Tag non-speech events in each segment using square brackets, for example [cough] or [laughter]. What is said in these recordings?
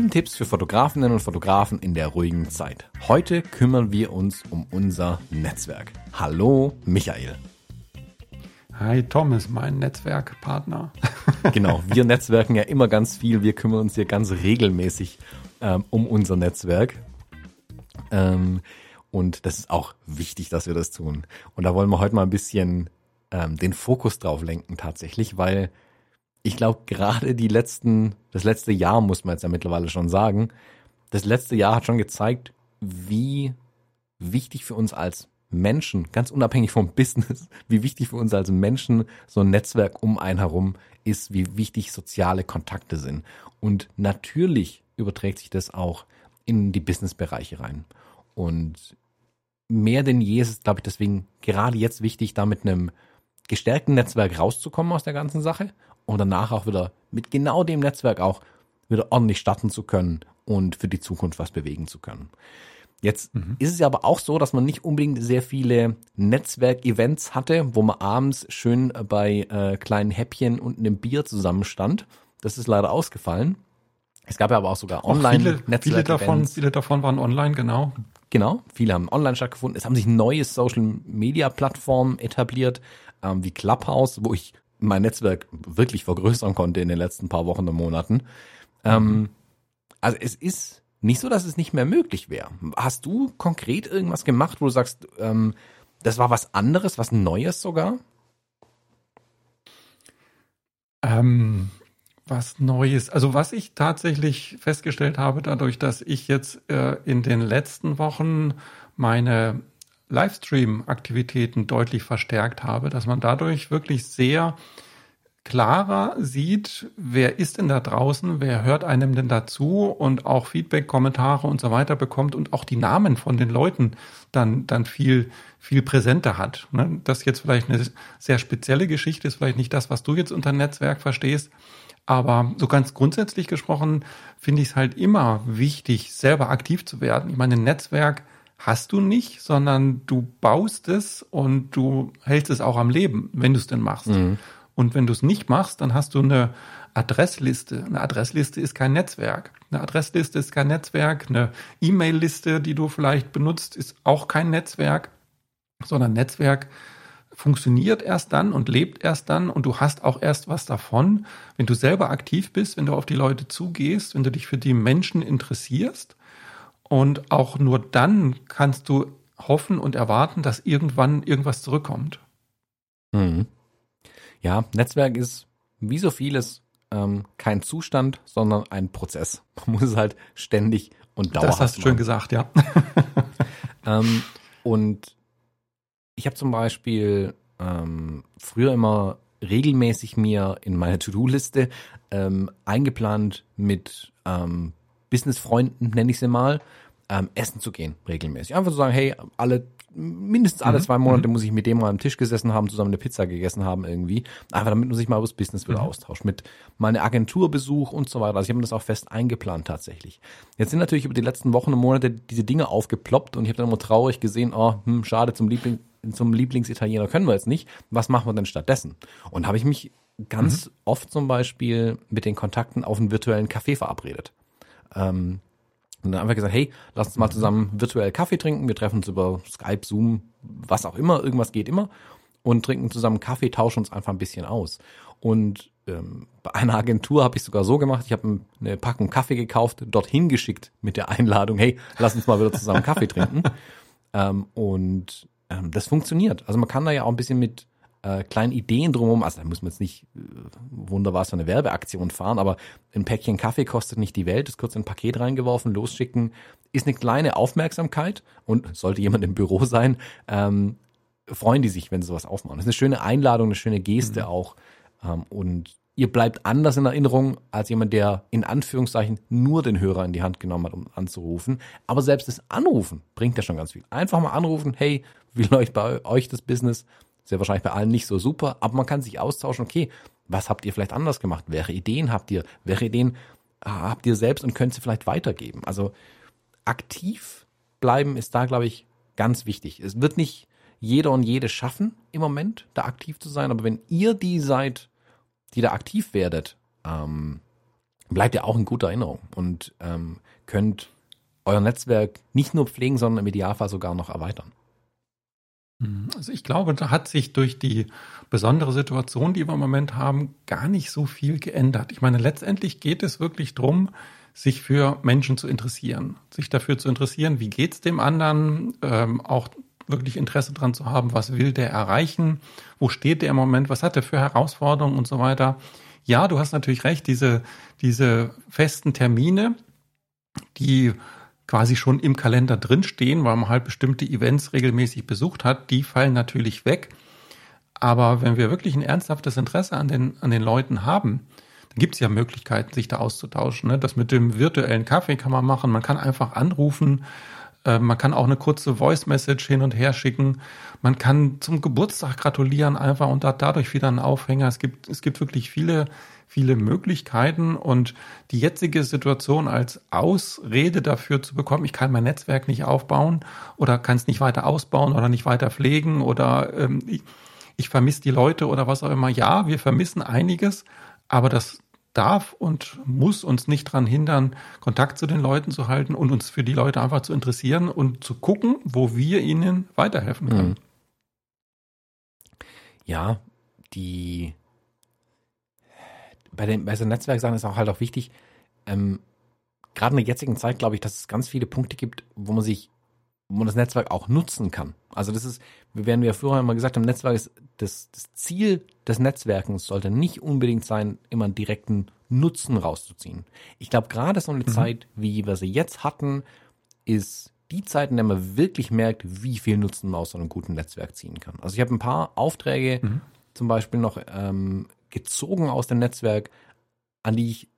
Sieben Tipps für Fotografinnen und Fotografen in der ruhigen Zeit. Heute kümmern wir uns um unser Netzwerk. Hallo, Michael. Hi, Thomas, mein Netzwerkpartner. [laughs] genau, wir netzwerken ja immer ganz viel. Wir kümmern uns hier ganz regelmäßig ähm, um unser Netzwerk. Ähm, und das ist auch wichtig, dass wir das tun. Und da wollen wir heute mal ein bisschen ähm, den Fokus drauf lenken tatsächlich, weil ich glaube, gerade die letzten, das letzte Jahr muss man jetzt ja mittlerweile schon sagen, das letzte Jahr hat schon gezeigt, wie wichtig für uns als Menschen, ganz unabhängig vom [laughs] Business, wie wichtig für uns als Menschen so ein Netzwerk um einen herum ist, wie wichtig soziale Kontakte sind. Und natürlich überträgt sich das auch in die Businessbereiche rein. Und mehr denn je ist es, glaube ich, deswegen gerade jetzt wichtig, da mit einem gestärkten Netzwerk rauszukommen aus der ganzen Sache und danach auch wieder mit genau dem Netzwerk auch wieder ordentlich starten zu können und für die Zukunft was bewegen zu können. Jetzt mhm. ist es ja aber auch so, dass man nicht unbedingt sehr viele Netzwerkevents hatte, wo man abends schön bei äh, kleinen Häppchen und einem Bier zusammenstand. Das ist leider ausgefallen. Es gab ja aber auch sogar online viele, viele davon, viele davon waren online, genau. Genau, viele haben online stattgefunden. Es haben sich neue Social Media Plattformen etabliert, ähm, wie Clubhouse, wo ich mein Netzwerk wirklich vergrößern konnte in den letzten paar Wochen und Monaten. Ähm, also es ist nicht so, dass es nicht mehr möglich wäre. Hast du konkret irgendwas gemacht, wo du sagst, ähm, das war was anderes, was Neues sogar? Ähm, was Neues. Also was ich tatsächlich festgestellt habe, dadurch, dass ich jetzt äh, in den letzten Wochen meine Livestream-Aktivitäten deutlich verstärkt habe, dass man dadurch wirklich sehr klarer sieht, wer ist denn da draußen, wer hört einem denn dazu und auch Feedback, Kommentare und so weiter bekommt und auch die Namen von den Leuten dann, dann viel, viel präsenter hat. Ne? Das jetzt vielleicht eine sehr spezielle Geschichte, ist vielleicht nicht das, was du jetzt unter Netzwerk verstehst, aber so ganz grundsätzlich gesprochen finde ich es halt immer wichtig, selber aktiv zu werden. Ich meine, ein Netzwerk hast du nicht, sondern du baust es und du hältst es auch am Leben, wenn du es denn machst. Mhm. Und wenn du es nicht machst, dann hast du eine Adressliste. Eine Adressliste ist kein Netzwerk. Eine Adressliste ist kein Netzwerk. Eine E-Mail-Liste, die du vielleicht benutzt, ist auch kein Netzwerk, sondern Netzwerk funktioniert erst dann und lebt erst dann und du hast auch erst was davon, wenn du selber aktiv bist, wenn du auf die Leute zugehst, wenn du dich für die Menschen interessierst und auch nur dann kannst du hoffen und erwarten, dass irgendwann irgendwas zurückkommt. Mhm. Ja, Netzwerk ist wie so vieles ähm, kein Zustand, sondern ein Prozess. [laughs] Man muss es halt ständig und dauerhaft. Das hast du schön gesagt, ja. [laughs] ähm, und ich habe zum Beispiel ähm, früher immer regelmäßig mir in meine To-Do-Liste ähm, eingeplant mit ähm, Business-Freunden, nenne ich sie mal, ähm, essen zu gehen, regelmäßig. Einfach zu sagen, hey, alle, mindestens alle mhm. zwei Monate mhm. muss ich mit dem mal am Tisch gesessen haben, zusammen eine Pizza gegessen haben irgendwie. Einfach damit man sich mal über das Business wieder mhm. austauscht. Mit mal eine Agenturbesuch und so weiter. Also ich habe mir das auch fest eingeplant tatsächlich. Jetzt sind natürlich über die letzten Wochen und Monate diese Dinge aufgeploppt und ich habe dann immer traurig gesehen, oh, hm, schade, zum Liebling, zum Lieblingsitaliener können wir jetzt nicht. Was machen wir denn stattdessen? Und habe ich mich ganz mhm. oft zum Beispiel mit den Kontakten auf einen virtuellen Café verabredet. Ähm, und dann einfach gesagt, hey, lass uns mal zusammen virtuell Kaffee trinken. Wir treffen uns über Skype, Zoom, was auch immer, irgendwas geht immer. Und trinken zusammen Kaffee, tauschen uns einfach ein bisschen aus. Und ähm, bei einer Agentur habe ich sogar so gemacht, ich habe eine Packung Kaffee gekauft, dorthin geschickt mit der Einladung, hey, lass uns mal wieder zusammen Kaffee trinken. [laughs] ähm, und ähm, das funktioniert. Also man kann da ja auch ein bisschen mit äh, kleinen Ideen drumherum, also da muss man jetzt nicht äh, wunderbar so eine Werbeaktion fahren, aber ein Päckchen Kaffee kostet nicht die Welt, ist kurz in ein Paket reingeworfen, losschicken, ist eine kleine Aufmerksamkeit und sollte jemand im Büro sein, ähm, freuen die sich, wenn sie sowas aufmachen. Das ist eine schöne Einladung, eine schöne Geste mhm. auch ähm, und ihr bleibt anders in Erinnerung als jemand, der in Anführungszeichen nur den Hörer in die Hand genommen hat, um anzurufen. Aber selbst das Anrufen bringt ja schon ganz viel. Einfach mal anrufen, hey, wie [laughs] läuft bei euch das Business? Ist ja wahrscheinlich bei allen nicht so super, aber man kann sich austauschen, okay, was habt ihr vielleicht anders gemacht? Welche Ideen habt ihr? Welche Ideen ah, habt ihr selbst und könnt sie vielleicht weitergeben? Also aktiv bleiben ist da, glaube ich, ganz wichtig. Es wird nicht jeder und jede schaffen, im Moment da aktiv zu sein, aber wenn ihr die seid, die da aktiv werdet, ähm, bleibt ihr auch in guter Erinnerung und ähm, könnt euer Netzwerk nicht nur pflegen, sondern im Idealfall sogar noch erweitern. Mhm. Also ich glaube, da hat sich durch die besondere Situation, die wir im Moment haben, gar nicht so viel geändert. Ich meine, letztendlich geht es wirklich darum, sich für Menschen zu interessieren, sich dafür zu interessieren, wie geht's dem anderen, ähm, auch wirklich Interesse dran zu haben, was will der erreichen, wo steht der im Moment, was hat er für Herausforderungen und so weiter. Ja, du hast natürlich recht, diese, diese festen Termine, die quasi schon im Kalender drinstehen, weil man halt bestimmte Events regelmäßig besucht hat, die fallen natürlich weg. Aber wenn wir wirklich ein ernsthaftes Interesse an den, an den Leuten haben, dann gibt es ja Möglichkeiten, sich da auszutauschen. Ne? Das mit dem virtuellen Kaffee kann man machen. Man kann einfach anrufen. Äh, man kann auch eine kurze Voice Message hin und her schicken. Man kann zum Geburtstag gratulieren einfach und hat dadurch wieder einen Aufhänger. Es gibt, es gibt wirklich viele viele Möglichkeiten und die jetzige Situation als Ausrede dafür zu bekommen, ich kann mein Netzwerk nicht aufbauen oder kann es nicht weiter ausbauen oder nicht weiter pflegen oder ähm, ich, ich vermisse die Leute oder was auch immer. Ja, wir vermissen einiges, aber das darf und muss uns nicht daran hindern, Kontakt zu den Leuten zu halten und uns für die Leute einfach zu interessieren und zu gucken, wo wir ihnen weiterhelfen können. Mhm. Ja, die bei den bei so Netzwerksachen ist auch halt auch wichtig, ähm, gerade in der jetzigen Zeit glaube ich, dass es ganz viele Punkte gibt, wo man sich, wo man das Netzwerk auch nutzen kann. Also das ist, wie werden wir früher immer gesagt, im Netzwerk ist das, das Ziel des Netzwerkens sollte nicht unbedingt sein, immer einen direkten Nutzen rauszuziehen. Ich glaube, gerade so eine mhm. Zeit, wie wir sie jetzt hatten, ist die Zeit, in der man wirklich merkt, wie viel Nutzen man aus so einem guten Netzwerk ziehen kann. Also ich habe ein paar Aufträge mhm. zum Beispiel noch ähm, gezogen aus dem Netzwerk, an die ich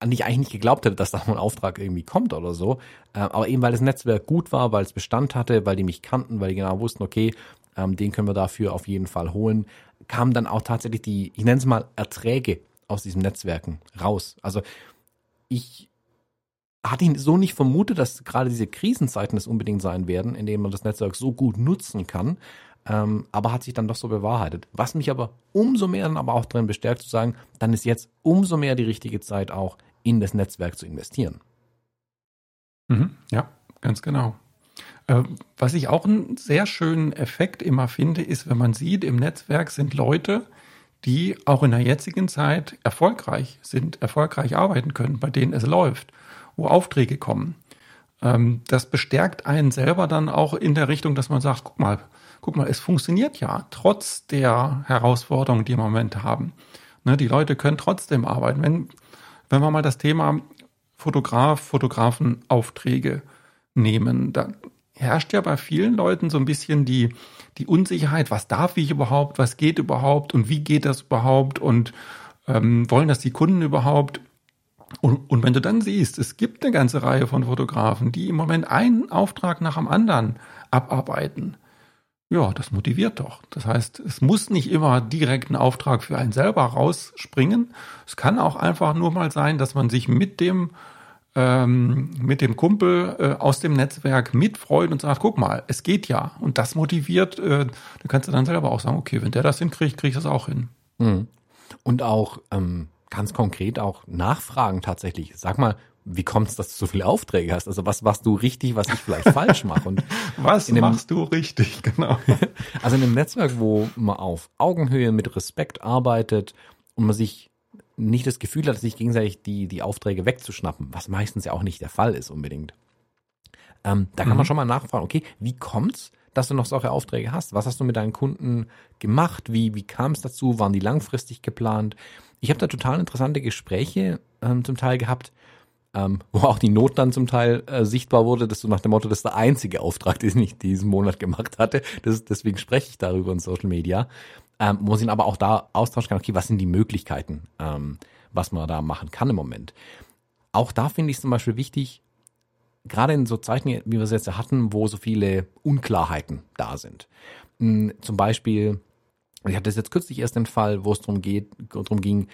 an die ich eigentlich nicht geglaubt hätte, dass da ein Auftrag irgendwie kommt oder so. Äh, aber eben weil das Netzwerk gut war, weil es Bestand hatte, weil die mich kannten, weil die genau wussten, okay, ähm, den können wir dafür auf jeden Fall holen, kamen dann auch tatsächlich die, ich nenne es mal, Erträge aus diesen Netzwerken raus. Also ich hatte ihn so nicht vermutet, dass gerade diese Krisenzeiten es unbedingt sein werden, in denen man das Netzwerk so gut nutzen kann ähm, aber hat sich dann doch so bewahrheitet. Was mich aber umso mehr dann aber auch darin bestärkt zu sagen, dann ist jetzt umso mehr die richtige Zeit auch in das Netzwerk zu investieren. Mhm, ja, ganz genau. Äh, was ich auch einen sehr schönen Effekt immer finde, ist, wenn man sieht, im Netzwerk sind Leute, die auch in der jetzigen Zeit erfolgreich sind, erfolgreich arbeiten können, bei denen es läuft, wo Aufträge kommen. Ähm, das bestärkt einen selber dann auch in der Richtung, dass man sagt, guck mal, guck mal, es funktioniert ja trotz der Herausforderungen, die wir im Moment haben. Ne, die Leute können trotzdem arbeiten. Wenn, wenn wir mal das Thema Fotograf, Fotografenaufträge nehmen, da herrscht ja bei vielen Leuten so ein bisschen die, die Unsicherheit, was darf ich überhaupt, was geht überhaupt und wie geht das überhaupt und ähm, wollen das die Kunden überhaupt? Und, und wenn du dann siehst, es gibt eine ganze Reihe von Fotografen, die im Moment einen Auftrag nach dem anderen abarbeiten, ja, das motiviert doch. Das heißt, es muss nicht immer direkt ein Auftrag für einen selber rausspringen. Es kann auch einfach nur mal sein, dass man sich mit dem ähm, mit dem Kumpel äh, aus dem Netzwerk mitfreut und sagt, guck mal, es geht ja. Und das motiviert, äh, da kannst du dann selber auch sagen, okay, wenn der das hinkriegt, kriege ich das auch hin. Mhm. Und auch ähm, ganz konkret auch nachfragen tatsächlich. Sag mal, wie kommt es, dass du so viele Aufträge hast? Also was machst du richtig, was ich vielleicht [laughs] falsch mache? Und was einem, machst du richtig, [laughs] genau. [laughs] also in einem Netzwerk, wo man auf Augenhöhe mit Respekt arbeitet und man sich nicht das Gefühl hat, sich gegenseitig die, die Aufträge wegzuschnappen, was meistens ja auch nicht der Fall ist unbedingt. Ähm, da kann mhm. man schon mal nachfragen, okay, wie kommt's, dass du noch solche Aufträge hast? Was hast du mit deinen Kunden gemacht? Wie, wie kam es dazu? Waren die langfristig geplant? Ich habe da total interessante Gespräche ähm, zum Teil gehabt, ähm, wo auch die Not dann zum Teil äh, sichtbar wurde, dass du nach dem Motto, das ist der einzige Auftrag, [laughs] den ich diesen Monat gemacht hatte. Das, deswegen spreche ich darüber in Social Media. Ähm, wo man sich aber auch da austauschen kann, okay, was sind die Möglichkeiten, ähm, was man da machen kann im Moment. Auch da finde ich es zum Beispiel wichtig, gerade in so Zeiten, wie wir es jetzt hatten, wo so viele Unklarheiten da sind. Hm, zum Beispiel, ich hatte das jetzt kürzlich erst den Fall, wo es darum geht, darum ging,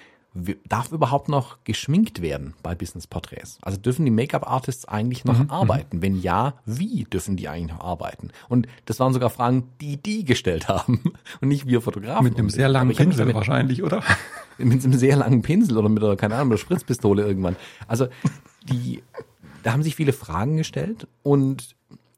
darf überhaupt noch geschminkt werden bei Business Porträts? Also dürfen die Make-up-Artists eigentlich noch mhm, arbeiten? Wenn ja, wie dürfen die eigentlich noch arbeiten? Und das waren sogar Fragen, die die gestellt haben [laughs] und nicht wir Fotografen. Mit einem sehr langen Pinsel damit, wahrscheinlich, oder? [laughs] Mit einem sehr langen Pinsel oder mit einer, keine Ahnung, mit einer Spritzpistole irgendwann. Also die, da haben sich viele Fragen gestellt und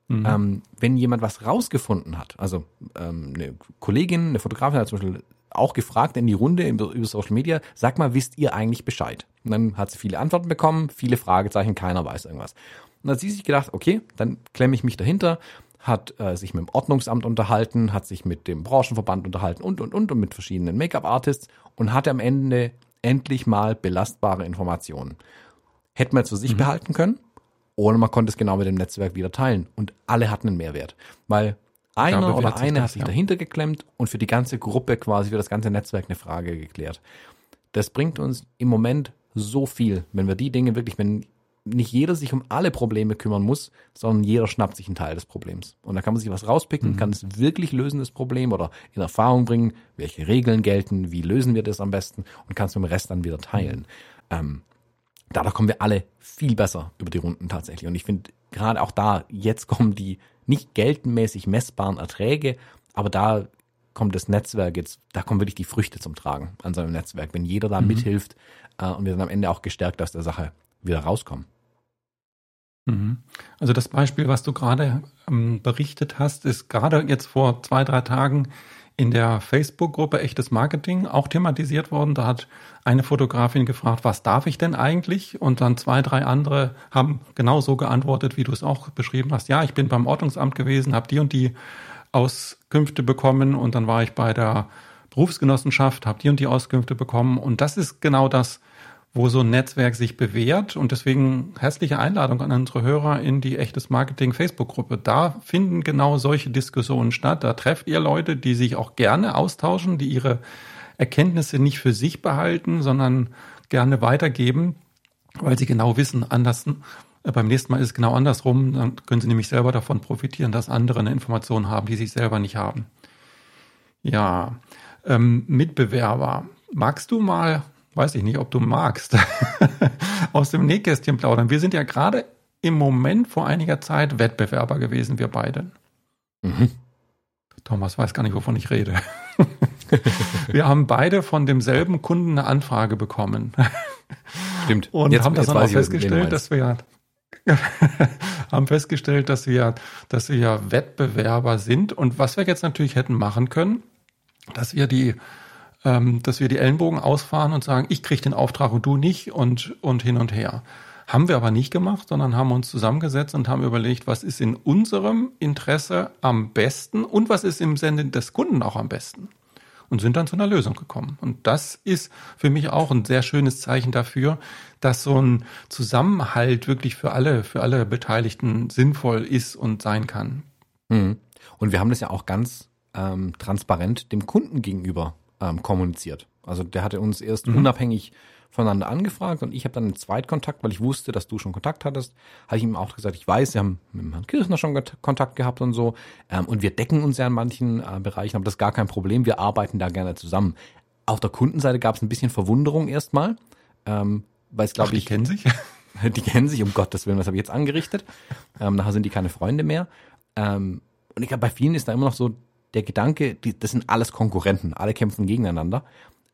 Mhm. Ähm, wenn jemand was rausgefunden hat, also ähm, eine Kollegin, eine Fotografin hat zum Beispiel auch gefragt in die Runde über Social Media, sag mal, wisst ihr eigentlich Bescheid? Und dann hat sie viele Antworten bekommen, viele Fragezeichen, keiner weiß irgendwas. Und dann hat sie sich gedacht, okay, dann klemme ich mich dahinter, hat äh, sich mit dem Ordnungsamt unterhalten, hat sich mit dem Branchenverband unterhalten und, und, und, und mit verschiedenen Make-up-Artists und hatte am Ende endlich mal belastbare Informationen. Hätte man zu sich mhm. behalten können oder man konnte es genau mit dem Netzwerk wieder teilen und alle hatten einen Mehrwert, weil einer oder eine hat sich ja. dahinter geklemmt und für die ganze Gruppe quasi, für das ganze Netzwerk eine Frage geklärt. Das bringt uns im Moment so viel, wenn wir die Dinge wirklich, wenn nicht jeder sich um alle Probleme kümmern muss, sondern jeder schnappt sich einen Teil des Problems. Und da kann man sich was rauspicken, mhm. kann es wirklich lösen, das Problem, oder in Erfahrung bringen, welche Regeln gelten, wie lösen wir das am besten und kann es mit dem Rest dann wieder teilen. Ähm, dadurch kommen wir alle viel besser über die Runden tatsächlich. Und ich finde gerade auch da, jetzt kommen die nicht geltenmäßig messbaren Erträge, aber da kommt das Netzwerk jetzt, da kommen wirklich die Früchte zum Tragen an seinem Netzwerk, wenn jeder da mhm. mithilft äh, und wir dann am Ende auch gestärkt aus der Sache wieder rauskommen. Mhm. Also das Beispiel, was du gerade ähm, berichtet hast, ist gerade jetzt vor zwei, drei Tagen in der Facebook-Gruppe Echtes Marketing auch thematisiert worden. Da hat eine Fotografin gefragt, was darf ich denn eigentlich? Und dann zwei, drei andere haben genauso geantwortet, wie du es auch beschrieben hast. Ja, ich bin beim Ordnungsamt gewesen, habe die und die Auskünfte bekommen und dann war ich bei der Berufsgenossenschaft, habe die und die Auskünfte bekommen. Und das ist genau das, wo so ein Netzwerk sich bewährt. Und deswegen herzliche Einladung an unsere Hörer in die echtes Marketing Facebook-Gruppe. Da finden genau solche Diskussionen statt. Da trefft ihr Leute, die sich auch gerne austauschen, die ihre Erkenntnisse nicht für sich behalten, sondern gerne weitergeben, weil sie genau wissen, anders, äh, beim nächsten Mal ist es genau andersrum. Dann können sie nämlich selber davon profitieren, dass andere eine Information haben, die sie selber nicht haben. Ja, ähm, Mitbewerber. Magst du mal weiß ich nicht, ob du magst, [laughs] aus dem Nähkästchen plaudern. Wir sind ja gerade im Moment vor einiger Zeit Wettbewerber gewesen, wir beide. Mhm. Thomas weiß gar nicht, wovon ich rede. [laughs] wir haben beide von demselben Kunden eine Anfrage bekommen. Stimmt. Und jetzt, haben das dann auch festgestellt, dass wir [laughs] haben festgestellt, dass wir, dass wir Wettbewerber sind. Und was wir jetzt natürlich hätten machen können, dass wir die ähm, dass wir die Ellenbogen ausfahren und sagen, ich kriege den Auftrag und du nicht und, und hin und her. Haben wir aber nicht gemacht, sondern haben uns zusammengesetzt und haben überlegt, was ist in unserem Interesse am besten und was ist im Sinne des Kunden auch am besten. Und sind dann zu einer Lösung gekommen. Und das ist für mich auch ein sehr schönes Zeichen dafür, dass so ein Zusammenhalt wirklich für alle, für alle Beteiligten sinnvoll ist und sein kann. Mhm. Und wir haben das ja auch ganz ähm, transparent dem Kunden gegenüber ähm, kommuniziert. Also der hatte uns erst mhm. unabhängig voneinander angefragt und ich habe dann einen Zweitkontakt, weil ich wusste, dass du schon Kontakt hattest, habe ich ihm auch gesagt, ich weiß, wir haben mit Herrn Kirchner schon Kontakt gehabt und so ähm, und wir decken uns ja in manchen äh, Bereichen, aber das ist gar kein Problem, wir arbeiten da gerne zusammen. Auf der Kundenseite gab es ein bisschen Verwunderung erstmal, ähm, weil es glaube ich... Die kennen sich? [laughs] die kennen sich, um Gottes Willen, was habe ich jetzt angerichtet? Ähm, nachher sind die keine Freunde mehr. Ähm, und ich glaube, bei vielen ist da immer noch so der Gedanke, die, das sind alles Konkurrenten, alle kämpfen gegeneinander.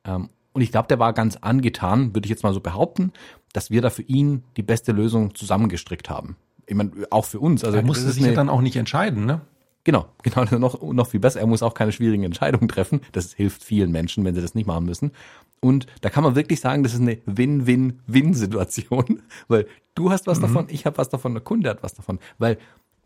Ähm, und ich glaube, der war ganz angetan, würde ich jetzt mal so behaupten, dass wir da für ihn die beste Lösung zusammengestrickt haben. Ich meine, auch für uns. Also er musste sich ja dann auch nicht entscheiden, ne? Genau, genau, [laughs] noch, noch viel besser. Er muss auch keine schwierigen Entscheidungen treffen. Das hilft vielen Menschen, wenn sie das nicht machen müssen. Und da kann man wirklich sagen, das ist eine Win-Win-Win-Situation, [laughs] weil du hast was mhm. davon, ich habe was davon, der Kunde hat was davon. Weil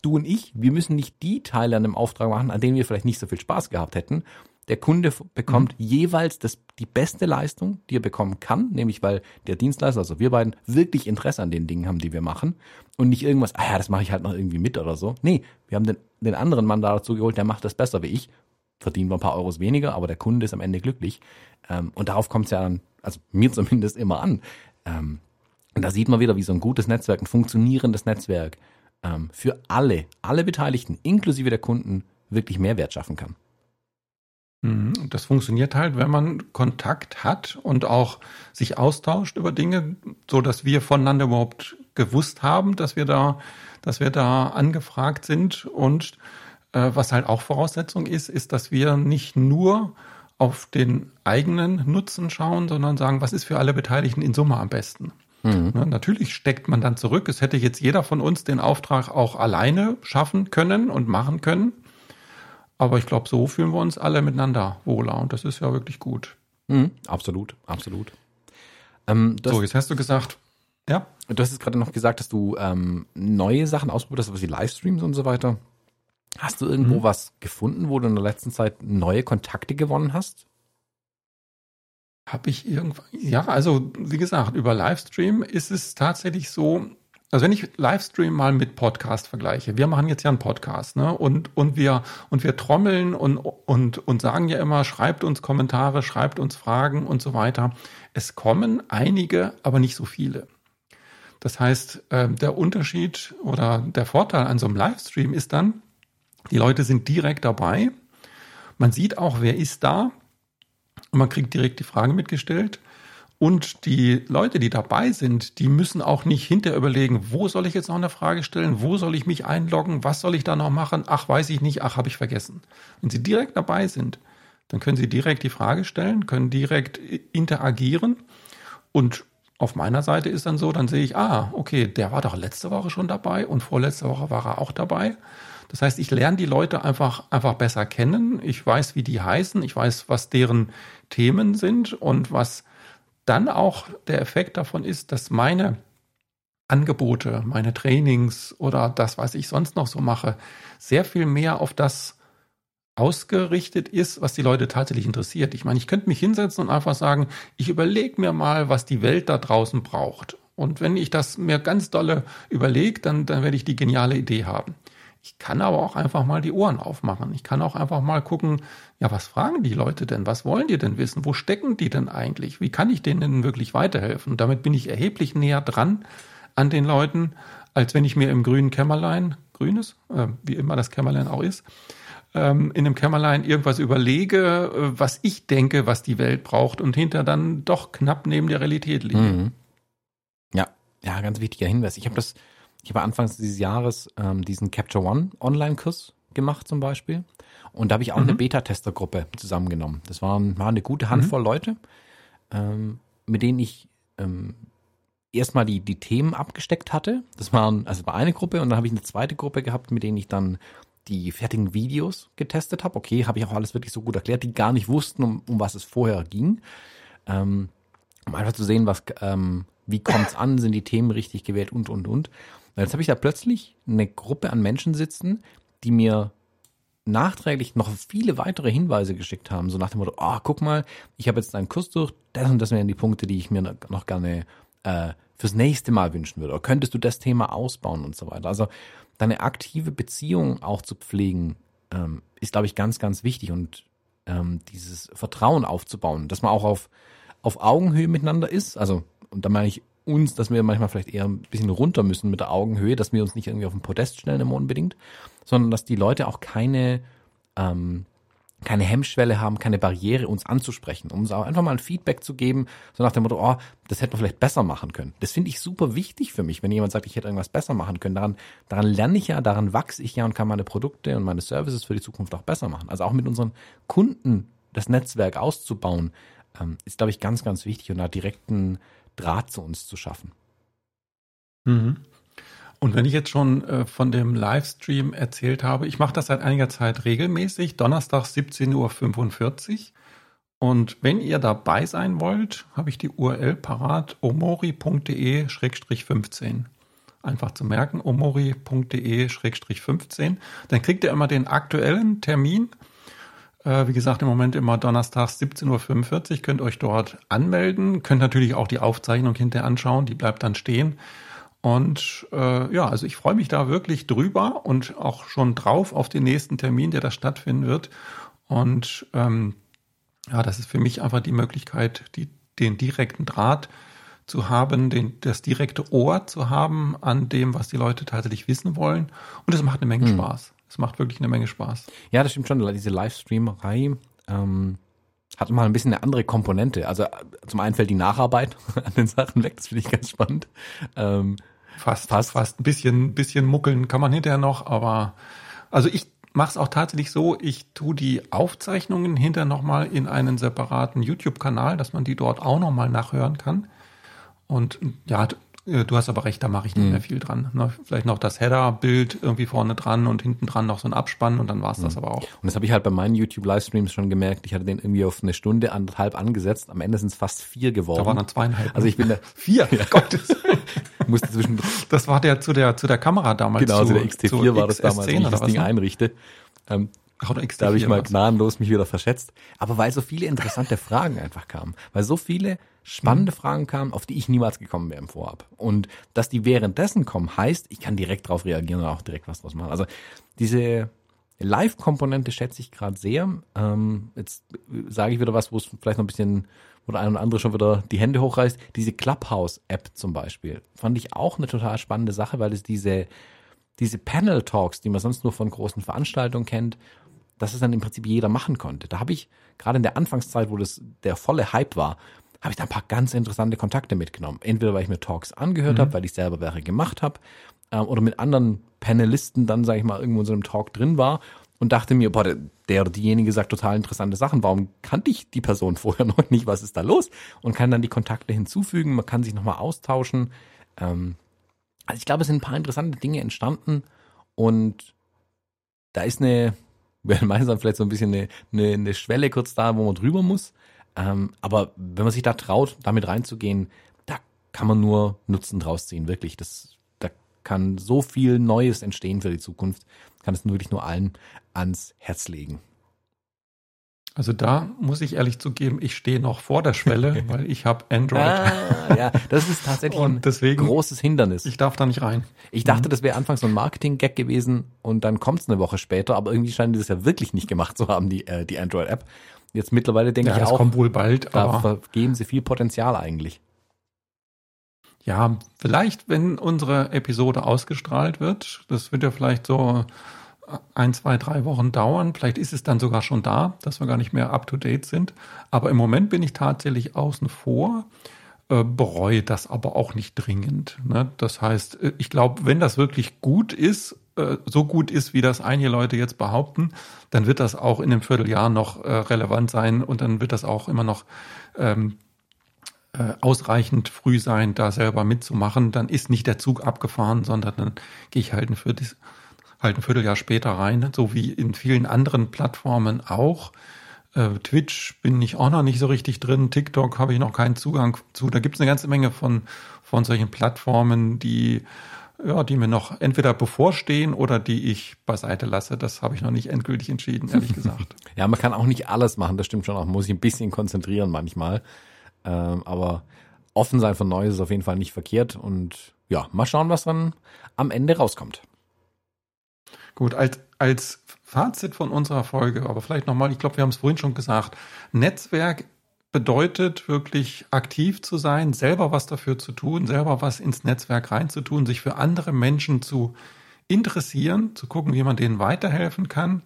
du und ich, wir müssen nicht die Teile an dem Auftrag machen, an denen wir vielleicht nicht so viel Spaß gehabt hätten. Der Kunde bekommt mhm. jeweils das, die beste Leistung, die er bekommen kann, nämlich weil der Dienstleister, also wir beiden, wirklich Interesse an den Dingen haben, die wir machen und nicht irgendwas, ah ja, das mache ich halt noch irgendwie mit oder so. Nee, wir haben den, den anderen Mann dazu geholt, der macht das besser wie ich, verdient wir ein paar Euros weniger, aber der Kunde ist am Ende glücklich. Ähm, und darauf kommt es ja dann, also mir [laughs] zumindest immer an. Ähm, und da sieht man wieder, wie so ein gutes Netzwerk, ein funktionierendes Netzwerk ähm, für alle, alle Beteiligten, inklusive der Kunden, wirklich Mehrwert schaffen kann. Mhm. Das funktioniert halt, wenn man Kontakt hat und auch sich austauscht über Dinge, so dass wir voneinander überhaupt gewusst haben, dass wir da, dass wir da angefragt sind. Und äh, was halt auch Voraussetzung ist, ist, dass wir nicht nur auf den eigenen Nutzen schauen, sondern sagen, was ist für alle Beteiligten in Summe am besten. Mhm. Ne, natürlich steckt man dann zurück. Es hätte jetzt jeder von uns den Auftrag auch alleine schaffen können und machen können. Aber ich glaube, so fühlen wir uns alle miteinander wohler und das ist ja wirklich gut. Mhm, absolut, absolut. Ähm, so, jetzt hast du gesagt, ja. Du hast jetzt gerade noch gesagt, dass du ähm, neue Sachen ausprobiert hast, was die Livestreams und so weiter. Hast du irgendwo mhm. was gefunden, wo du in der letzten Zeit neue Kontakte gewonnen hast? Habe ich irgendwann, ja, also wie gesagt, über Livestream ist es tatsächlich so, also wenn ich Livestream mal mit Podcast vergleiche, wir machen jetzt ja einen Podcast, ne? Und, und wir, und wir trommeln und, und, und sagen ja immer, schreibt uns Kommentare, schreibt uns Fragen und so weiter. Es kommen einige, aber nicht so viele. Das heißt, äh, der Unterschied oder der Vorteil an so einem Livestream ist dann, die Leute sind direkt dabei. Man sieht auch, wer ist da. Und man kriegt direkt die Frage mitgestellt. Und die Leute, die dabei sind, die müssen auch nicht hinterher überlegen, wo soll ich jetzt noch eine Frage stellen, wo soll ich mich einloggen, was soll ich da noch machen, ach weiß ich nicht, ach habe ich vergessen. Wenn sie direkt dabei sind, dann können sie direkt die Frage stellen, können direkt interagieren und auf meiner Seite ist dann so, dann sehe ich, ah, okay, der war doch letzte Woche schon dabei und vorletzte Woche war er auch dabei. Das heißt, ich lerne die Leute einfach, einfach besser kennen. Ich weiß, wie die heißen. Ich weiß, was deren Themen sind und was dann auch der Effekt davon ist, dass meine Angebote, meine Trainings oder das, was ich sonst noch so mache, sehr viel mehr auf das ausgerichtet ist, was die Leute tatsächlich interessiert. Ich meine, ich könnte mich hinsetzen und einfach sagen, ich überlege mir mal, was die Welt da draußen braucht. Und wenn ich das mir ganz dolle überlege, dann, dann werde ich die geniale Idee haben. Ich kann aber auch einfach mal die Ohren aufmachen. Ich kann auch einfach mal gucken, ja, was fragen die Leute denn? Was wollen die denn wissen? Wo stecken die denn eigentlich? Wie kann ich denen denn wirklich weiterhelfen? Und damit bin ich erheblich näher dran an den Leuten, als wenn ich mir im grünen Kämmerlein, grünes, äh, wie immer das Kämmerlein auch ist, ähm, in dem Kämmerlein irgendwas überlege, äh, was ich denke, was die Welt braucht und hinter dann doch knapp neben der Realität liege. Mhm. Ja, ja, ganz wichtiger Hinweis. Ich habe das ich habe anfangs dieses Jahres ähm, diesen Capture One Online-Kurs gemacht zum Beispiel. Und da habe ich auch mhm. eine Beta-Tester-Gruppe zusammengenommen. Das waren, war eine gute Handvoll mhm. Leute, ähm, mit denen ich ähm, erstmal die, die Themen abgesteckt hatte. Das waren, also war eine Gruppe und dann habe ich eine zweite Gruppe gehabt, mit denen ich dann die fertigen Videos getestet habe. Okay, habe ich auch alles wirklich so gut erklärt, die gar nicht wussten, um, um was es vorher ging. Ähm, um einfach zu sehen, was, ähm, wie kommt's an, sind die Themen richtig gewählt und, und, und. Und jetzt habe ich da plötzlich eine Gruppe an Menschen sitzen, die mir nachträglich noch viele weitere Hinweise geschickt haben, so nach dem Motto, oh, guck mal, ich habe jetzt einen Kurs durch, das und das wären die Punkte, die ich mir noch gerne äh, fürs nächste Mal wünschen würde. Oder könntest du das Thema ausbauen und so weiter. Also deine aktive Beziehung auch zu pflegen, ähm, ist, glaube ich, ganz, ganz wichtig und ähm, dieses Vertrauen aufzubauen, dass man auch auf, auf Augenhöhe miteinander ist. Also, und da meine ich uns, dass wir manchmal vielleicht eher ein bisschen runter müssen mit der Augenhöhe, dass wir uns nicht irgendwie auf den Podest stellen immer unbedingt, sondern dass die Leute auch keine, ähm, keine Hemmschwelle haben, keine Barriere, uns anzusprechen, um uns auch einfach mal ein Feedback zu geben, so nach dem Motto, oh, das hätte man vielleicht besser machen können. Das finde ich super wichtig für mich, wenn jemand sagt, ich hätte irgendwas besser machen können. Daran, daran lerne ich ja, daran wachse ich ja und kann meine Produkte und meine Services für die Zukunft auch besser machen. Also auch mit unseren Kunden das Netzwerk auszubauen, ähm, ist, glaube ich, ganz, ganz wichtig und da direkten Draht zu uns zu schaffen. Mhm. Und wenn ich jetzt schon äh, von dem Livestream erzählt habe, ich mache das seit einiger Zeit regelmäßig, Donnerstag 17.45 Uhr. Und wenn ihr dabei sein wollt, habe ich die URL parat, omori.de-15. Einfach zu merken, omori.de-15. Dann kriegt ihr immer den aktuellen Termin äh, wie gesagt, im Moment immer donnerstags 17.45 Uhr. Könnt euch dort anmelden. Könnt natürlich auch die Aufzeichnung hinterher anschauen. Die bleibt dann stehen. Und äh, ja, also ich freue mich da wirklich drüber und auch schon drauf auf den nächsten Termin, der da stattfinden wird. Und ähm, ja, das ist für mich einfach die Möglichkeit, die, den direkten Draht zu haben, den, das direkte Ohr zu haben an dem, was die Leute tatsächlich wissen wollen. Und es macht eine Menge hm. Spaß. Es macht wirklich eine Menge Spaß. Ja, das stimmt schon. Diese Livestreamerei, ähm, hat mal ein bisschen eine andere Komponente. Also äh, zum einen fällt die Nacharbeit [laughs] an den Sachen weg, das finde ich ganz spannend. Ähm, fast, fast, fast ein bisschen, bisschen muckeln kann man hinterher noch, aber also ich mache es auch tatsächlich so, ich tue die Aufzeichnungen hinterher nochmal in einen separaten YouTube-Kanal, dass man die dort auch nochmal nachhören kann. Und ja, du hast aber recht, da mache ich nicht mhm. mehr viel dran. Ne? Vielleicht noch das Header-Bild irgendwie vorne dran und hinten dran noch so ein Abspann und dann war es mhm. das aber auch. Und das habe ich halt bei meinen YouTube-Livestreams schon gemerkt. Ich hatte den irgendwie auf eine Stunde, anderthalb angesetzt. Am Ende sind es fast vier geworden. Da waren dann zweieinhalb. Also ich bin da [laughs] vier. Ja. Gottes. [laughs] musste zwischen. Das war der zu der zu der Kamera damals. Genau, zu, der XT4 war das damals, wie ich das Ding ne? einrichte. Ähm, Ach, oder XT4 da habe ich mal gnadenlos mich wieder verschätzt. Aber weil so viele interessante Fragen einfach kamen, weil so viele spannende. Fragen kamen, auf die ich niemals gekommen wäre im Vorab. Und dass die währenddessen kommen, heißt, ich kann direkt darauf reagieren und auch direkt was draus machen. Also diese Live-Komponente schätze ich gerade sehr. Ähm, jetzt sage ich wieder was, wo es vielleicht noch ein bisschen, wo der eine oder andere schon wieder die Hände hochreißt. Diese Clubhouse-App zum Beispiel fand ich auch eine total spannende Sache, weil es diese, diese Panel-Talks, die man sonst nur von großen Veranstaltungen kennt, dass es dann im Prinzip jeder machen konnte. Da habe ich gerade in der Anfangszeit, wo das der volle Hype war, habe ich da ein paar ganz interessante Kontakte mitgenommen. Entweder weil ich mir Talks angehört mhm. habe, weil ich selber welche gemacht habe, ähm, oder mit anderen Panelisten dann, sage ich mal, irgendwo in so einem Talk drin war und dachte mir, boah, der oder diejenige sagt total interessante Sachen. Warum kannte ich die Person [laughs] vorher noch nicht? Was ist da los? Und kann dann die Kontakte hinzufügen. Man kann sich nochmal austauschen. Ähm, also ich glaube, es sind ein paar interessante Dinge entstanden und da ist eine, [laughs] meistens vielleicht so ein bisschen eine, eine, eine Schwelle kurz da, wo man drüber muss. Ähm, aber wenn man sich da traut, damit reinzugehen, da kann man nur Nutzen draus ziehen, wirklich. Das, da kann so viel Neues entstehen für die Zukunft. Kann es wirklich nur allen ans Herz legen. Also da muss ich ehrlich zugeben, ich stehe noch vor der Schwelle, [laughs] weil ich habe Android. Ah, ja, das ist tatsächlich ein deswegen, großes Hindernis. Ich darf da nicht rein. Ich dachte, mhm. das wäre anfangs so ein Marketing-Gag gewesen und dann kommt es eine Woche später, aber irgendwie scheinen die das ja wirklich nicht gemacht zu haben, die, äh, die Android-App. Jetzt mittlerweile denke ja, ich auch, kommt wohl bald, da vergeben sie viel Potenzial eigentlich. Ja, vielleicht, wenn unsere Episode ausgestrahlt wird, das wird ja vielleicht so ein, zwei, drei Wochen dauern. Vielleicht ist es dann sogar schon da, dass wir gar nicht mehr up to date sind. Aber im Moment bin ich tatsächlich außen vor, äh, bereue das aber auch nicht dringend. Ne? Das heißt, äh, ich glaube, wenn das wirklich gut ist äh, so gut ist, wie das einige Leute jetzt behaupten, dann wird das auch in einem Vierteljahr noch äh, relevant sein und dann wird das auch immer noch ähm, äh, ausreichend früh sein, da selber mitzumachen. Dann ist nicht der Zug abgefahren, sondern dann gehe ich halt ein, Viertel, halt ein Vierteljahr später rein, so wie in vielen anderen Plattformen auch. Äh, Twitch bin ich auch noch nicht so richtig drin. TikTok habe ich noch keinen Zugang zu. Da gibt es eine ganze Menge von, von solchen Plattformen, die ja, die mir noch entweder bevorstehen oder die ich beiseite lasse. Das habe ich noch nicht endgültig entschieden, ehrlich gesagt. [laughs] ja, man kann auch nicht alles machen, das stimmt schon auch. Man muss sich ein bisschen konzentrieren manchmal. Ähm, aber offen sein für Neues ist auf jeden Fall nicht verkehrt. Und ja, mal schauen, was dann am Ende rauskommt. Gut, als, als Fazit von unserer Folge, aber vielleicht nochmal, ich glaube, wir haben es vorhin schon gesagt, Netzwerk bedeutet wirklich aktiv zu sein, selber was dafür zu tun, selber was ins Netzwerk reinzutun, sich für andere Menschen zu interessieren, zu gucken, wie man denen weiterhelfen kann.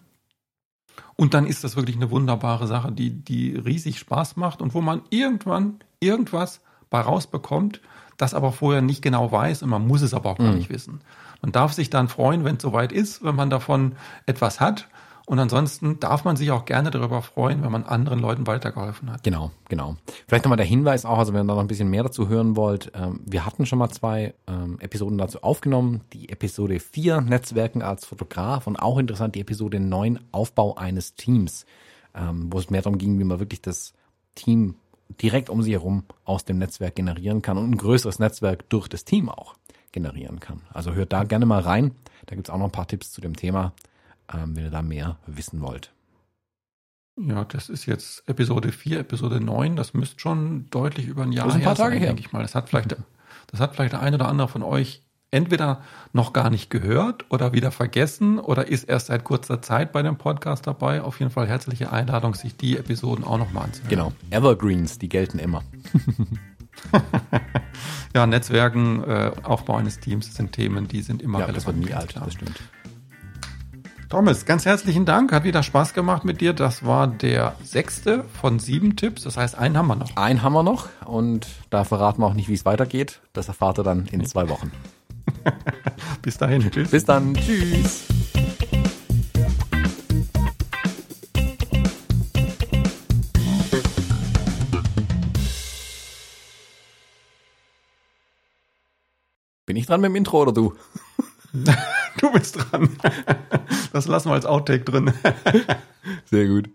Und dann ist das wirklich eine wunderbare Sache, die, die riesig Spaß macht und wo man irgendwann irgendwas bei rausbekommt, das aber vorher nicht genau weiß und man muss es aber auch gar mhm. nicht wissen. Man darf sich dann freuen, wenn es soweit ist, wenn man davon etwas hat und ansonsten darf man sich auch gerne darüber freuen, wenn man anderen Leuten weitergeholfen hat. Genau, genau. Vielleicht nochmal der Hinweis auch, also wenn ihr da noch ein bisschen mehr dazu hören wollt, ähm, wir hatten schon mal zwei ähm, Episoden dazu aufgenommen. Die Episode 4, Netzwerken als Fotograf und auch interessant die Episode 9, Aufbau eines Teams, ähm, wo es mehr darum ging, wie man wirklich das Team direkt um sich herum aus dem Netzwerk generieren kann und ein größeres Netzwerk durch das Team auch generieren kann. Also hört da gerne mal rein. Da gibt's auch noch ein paar Tipps zu dem Thema ähm, wenn ihr da mehr wissen wollt. Ja, das ist jetzt Episode 4, Episode 9. Das müsste schon deutlich über ein Jahr das ein paar Tage sein, her. denke ich mal. Das hat vielleicht, das hat vielleicht der eine oder andere von euch entweder noch gar nicht gehört oder wieder vergessen oder ist erst seit kurzer Zeit bei dem Podcast dabei. Auf jeden Fall herzliche Einladung, sich die Episoden auch nochmal anzuhören. Genau. Evergreens, die gelten immer. [laughs] ja, Netzwerken, äh, Aufbau eines Teams sind Themen, die sind immer ja, relevant. Das wird nie alt, das stimmt. Thomas, ganz herzlichen Dank. Hat wieder Spaß gemacht mit dir. Das war der sechste von sieben Tipps. Das heißt, einen haben wir noch. Einen haben wir noch und da verraten wir auch nicht, wie es weitergeht. Das erfahrt ihr dann in zwei Wochen. [laughs] Bis dahin. Tschüss. Bis dann. Tschüss. Bin ich dran mit dem Intro oder du? Du bist dran. Das lassen wir als Outtake drin. Sehr gut.